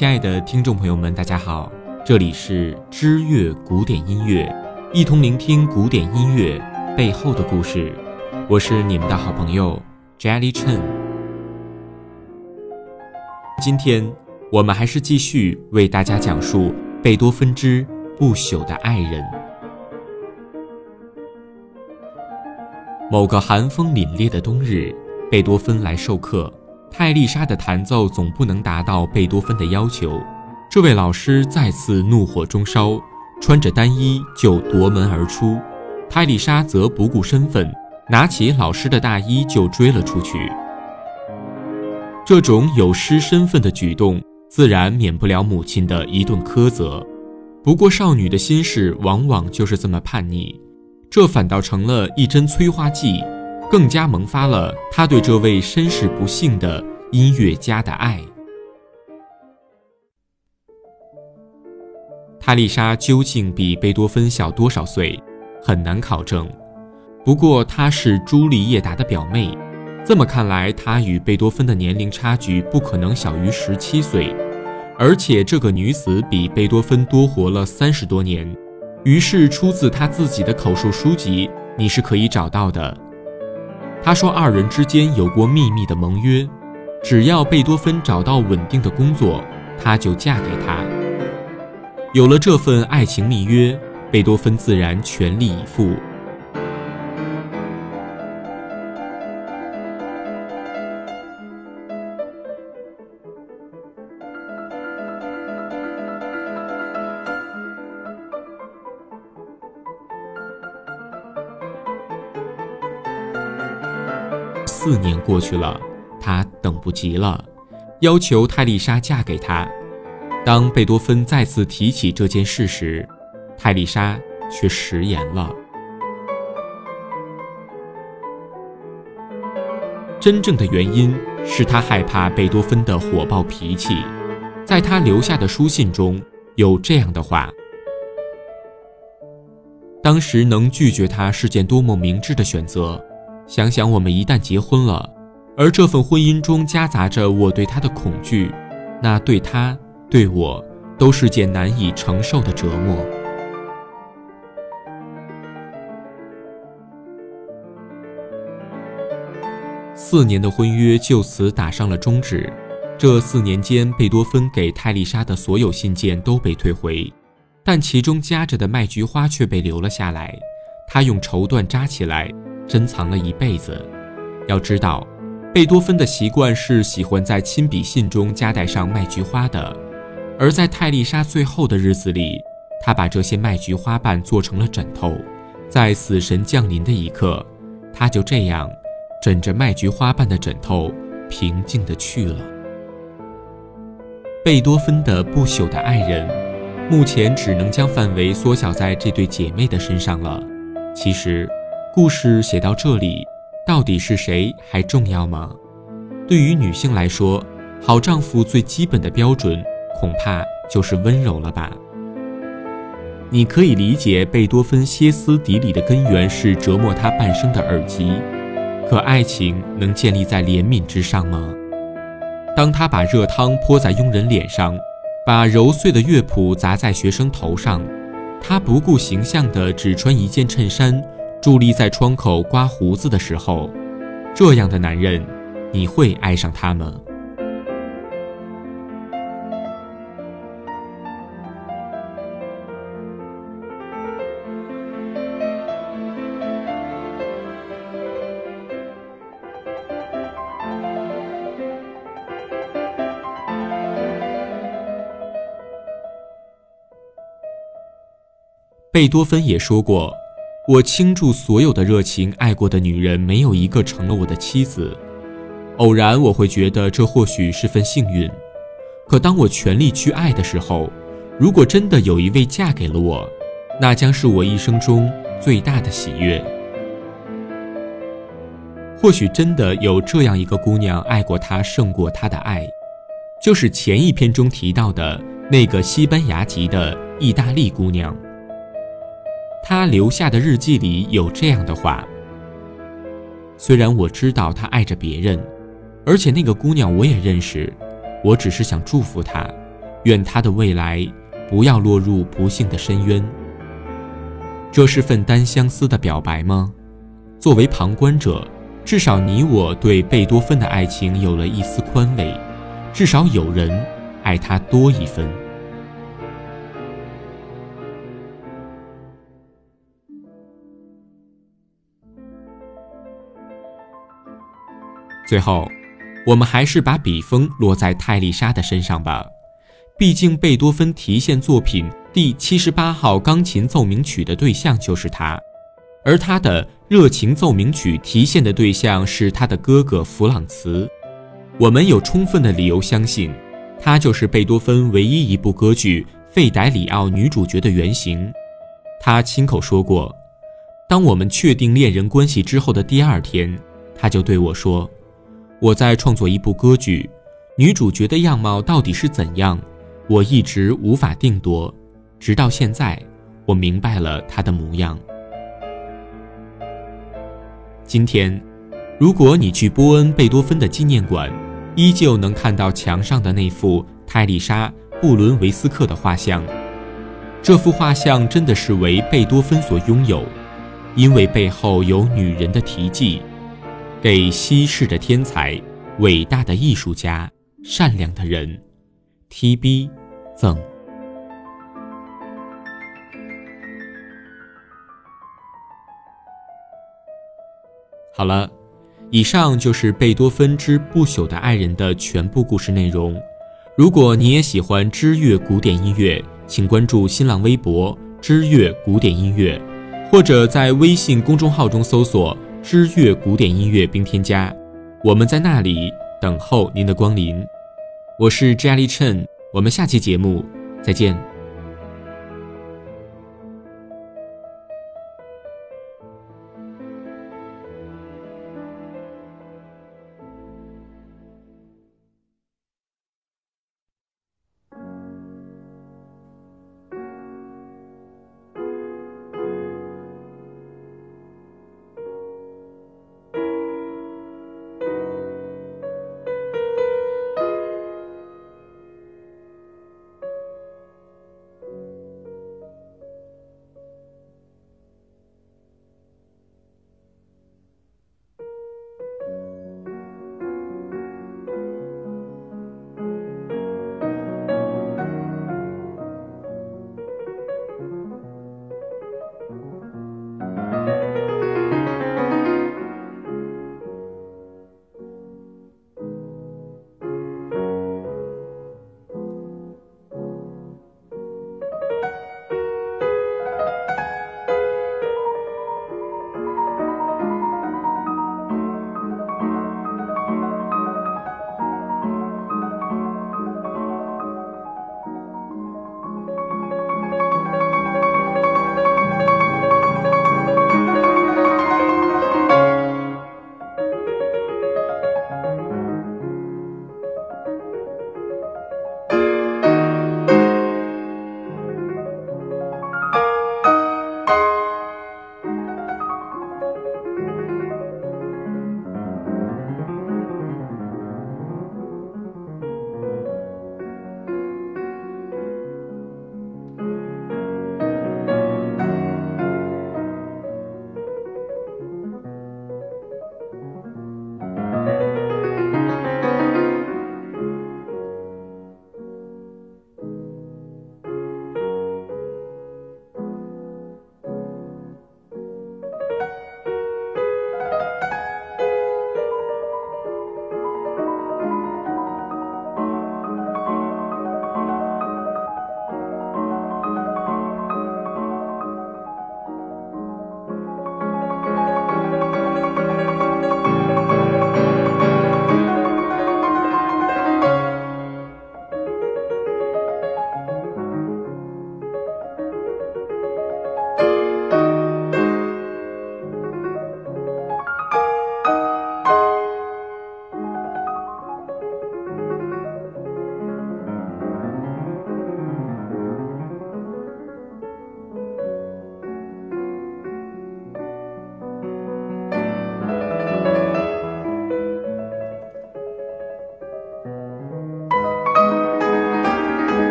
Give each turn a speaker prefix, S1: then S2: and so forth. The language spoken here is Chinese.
S1: 亲爱的听众朋友们，大家好，这里是知乐古典音乐，一同聆听古典音乐背后的故事。我是你们的好朋友 Jelly Chen。今天我们还是继续为大家讲述贝多芬之不朽的爱人。某个寒风凛冽的冬日，贝多芬来授课。泰丽莎的弹奏总不能达到贝多芬的要求，这位老师再次怒火中烧，穿着单衣就夺门而出。泰丽莎则不顾身份，拿起老师的大衣就追了出去。这种有失身份的举动，自然免不了母亲的一顿苛责。不过，少女的心事往往就是这么叛逆，这反倒成了一针催化剂。更加萌发了他对这位身世不幸的音乐家的爱。塔丽莎究竟比贝多芬小多少岁，很难考证。不过她是朱丽叶达的表妹，这么看来，她与贝多芬的年龄差距不可能小于十七岁。而且这个女子比贝多芬多活了三十多年。于是出自她自己的口述书籍，你是可以找到的。他说，二人之间有过秘密的盟约，只要贝多芬找到稳定的工作，他就嫁给他。有了这份爱情密约，贝多芬自然全力以赴。四年过去了，他等不及了，要求泰丽莎嫁给他。当贝多芬再次提起这件事时，泰丽莎却食言了。真正的原因是他害怕贝多芬的火爆脾气。在他留下的书信中有这样的话：当时能拒绝他是件多么明智的选择。想想我们一旦结婚了，而这份婚姻中夹杂着我对他的恐惧，那对他、对我都是件难以承受的折磨。四年的婚约就此打上了终止。这四年间，贝多芬给泰丽莎的所有信件都被退回，但其中夹着的麦菊花却被留了下来。他用绸缎扎起来。珍藏了一辈子。要知道，贝多芬的习惯是喜欢在亲笔信中夹带上麦菊花的，而在泰丽莎最后的日子里，他把这些麦菊花瓣做成了枕头，在死神降临的一刻，他就这样枕着麦菊花瓣的枕头，平静地去了。贝多芬的不朽的爱人，目前只能将范围缩小在这对姐妹的身上了。其实。故事写到这里，到底是谁还重要吗？对于女性来说，好丈夫最基本的标准，恐怕就是温柔了吧？你可以理解贝多芬歇斯底里的根源是折磨他半生的耳疾，可爱情能建立在怜悯之上吗？当他把热汤泼在佣人脸上，把揉碎的乐谱砸在学生头上，他不顾形象的只穿一件衬衫。伫立在窗口刮胡子的时候，这样的男人，你会爱上他吗？贝多芬也说过。我倾注所有的热情爱过的女人，没有一个成了我的妻子。偶然我会觉得这或许是份幸运，可当我全力去爱的时候，如果真的有一位嫁给了我，那将是我一生中最大的喜悦。或许真的有这样一个姑娘爱过他胜过他的爱，就是前一篇中提到的那个西班牙籍的意大利姑娘。他留下的日记里有这样的话：“虽然我知道他爱着别人，而且那个姑娘我也认识，我只是想祝福他，愿他的未来不要落入不幸的深渊。这是份单相思的表白吗？作为旁观者，至少你我对贝多芬的爱情有了一丝宽慰，至少有人爱他多一分。最后，我们还是把笔锋落在泰丽莎的身上吧。毕竟，贝多芬提献作品第七十八号钢琴奏鸣曲的对象就是他，而他的热情奏鸣曲提献的对象是他的哥哥弗朗茨。我们有充分的理由相信，他就是贝多芬唯一一部歌剧《费德里奥》女主角的原型。他亲口说过，当我们确定恋人关系之后的第二天，他就对我说。我在创作一部歌剧，女主角的样貌到底是怎样？我一直无法定夺，直到现在，我明白了她的模样。今天，如果你去波恩贝多芬的纪念馆，依旧能看到墙上的那幅泰丽莎·布伦维斯克的画像。这幅画像真的是为贝多芬所拥有，因为背后有女人的题记。给稀世的天才、伟大的艺术家、善良的人，T.B. 赠。好了，以上就是贝多芬之不朽的爱人的全部故事内容。如果你也喜欢知乐古典音乐，请关注新浪微博“知乐古典音乐”，或者在微信公众号中搜索。知乐古典音乐，并添加，我们在那里等候您的光临。我是 Jelly Chen，我们下期节目再见。